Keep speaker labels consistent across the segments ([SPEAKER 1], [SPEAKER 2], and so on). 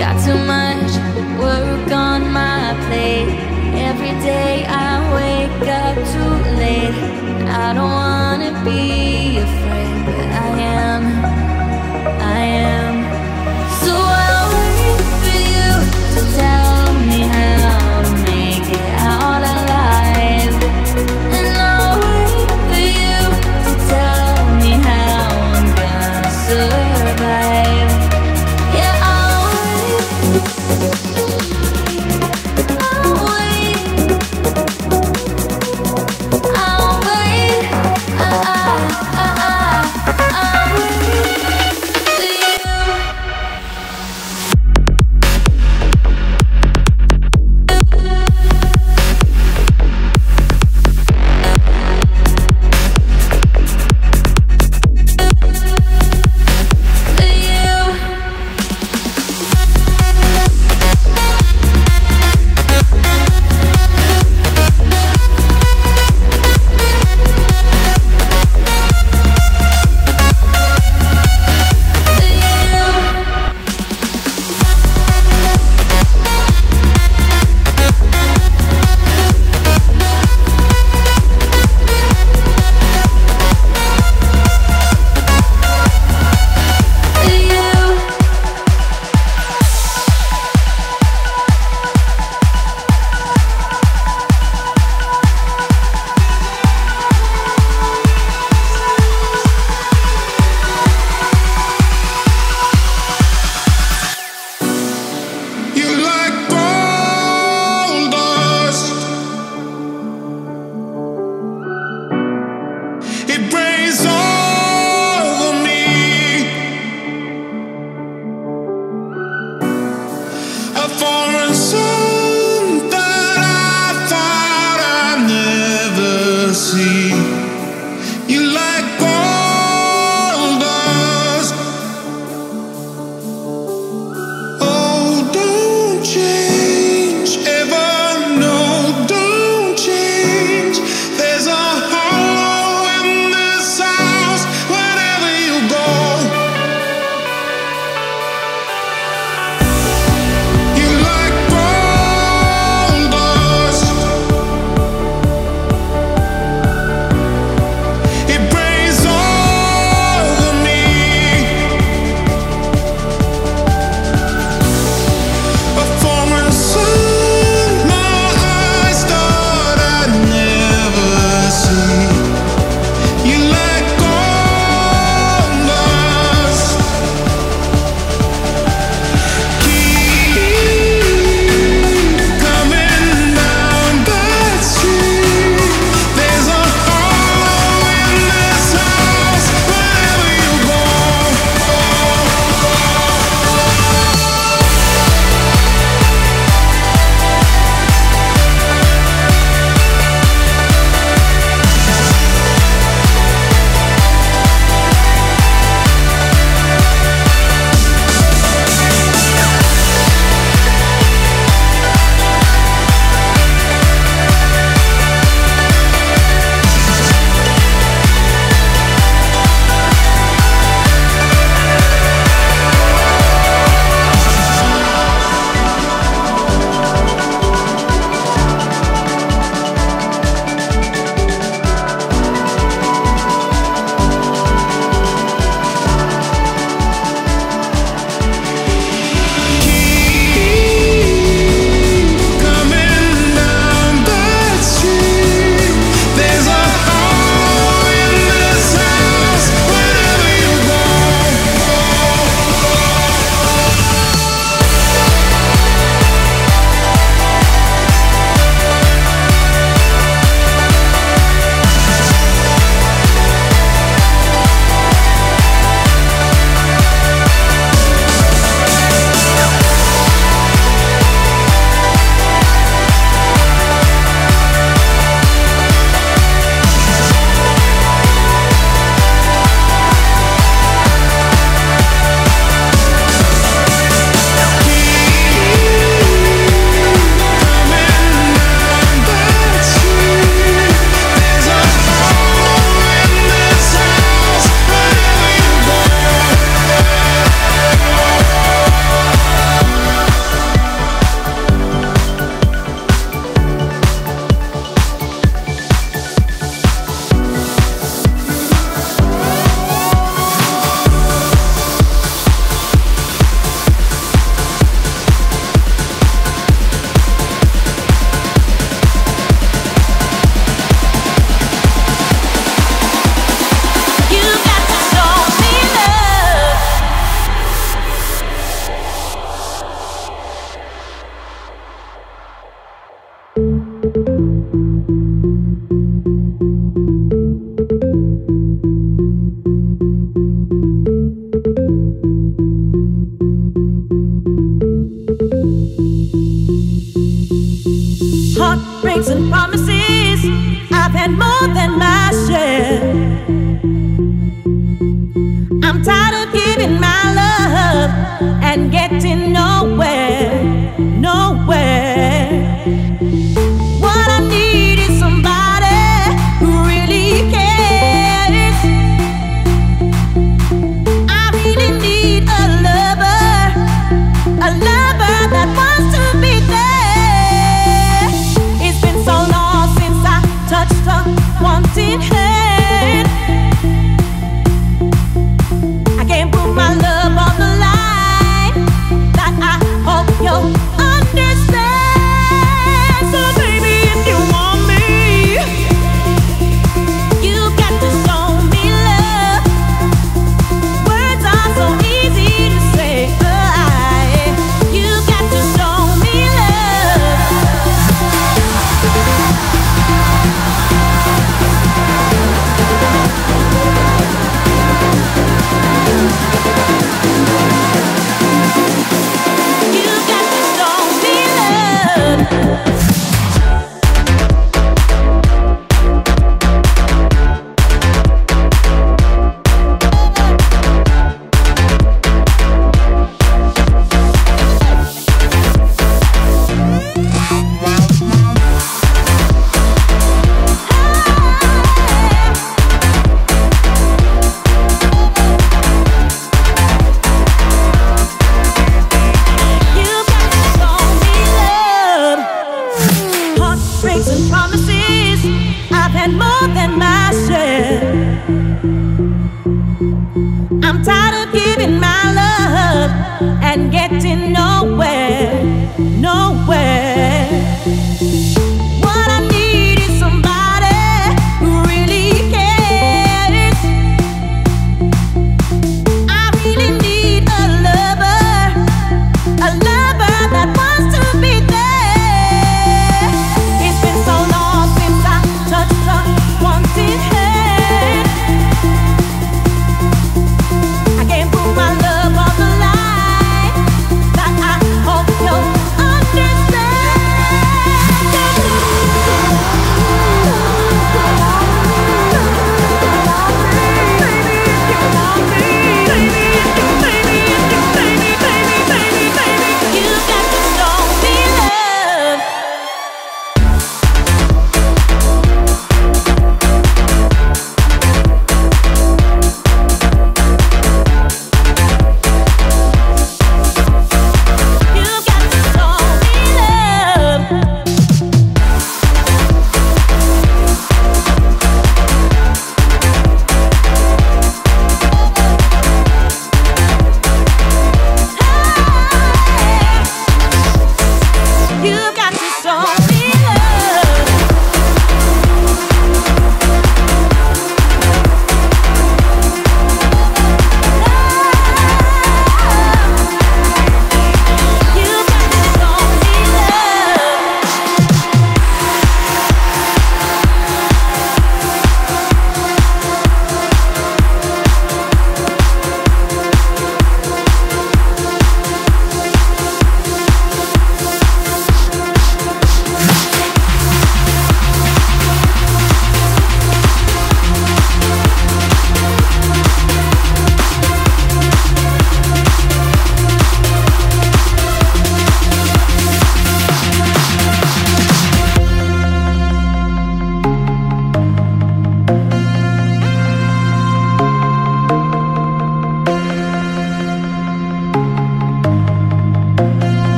[SPEAKER 1] Got too much work on my plate. Every day I wake up too late. I don't
[SPEAKER 2] wanna be.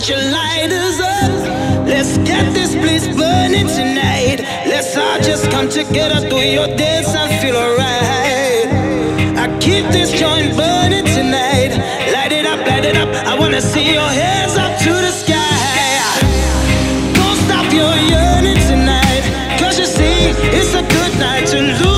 [SPEAKER 2] Put your lighters up. Let's get this place burning tonight. Let's all just come together, do your dance and feel alright. I keep this joint burning tonight. Light it up, light it up. I wanna see your hands up to the sky. Don't stop your yearning tonight. Cause you see, it's a good night to lose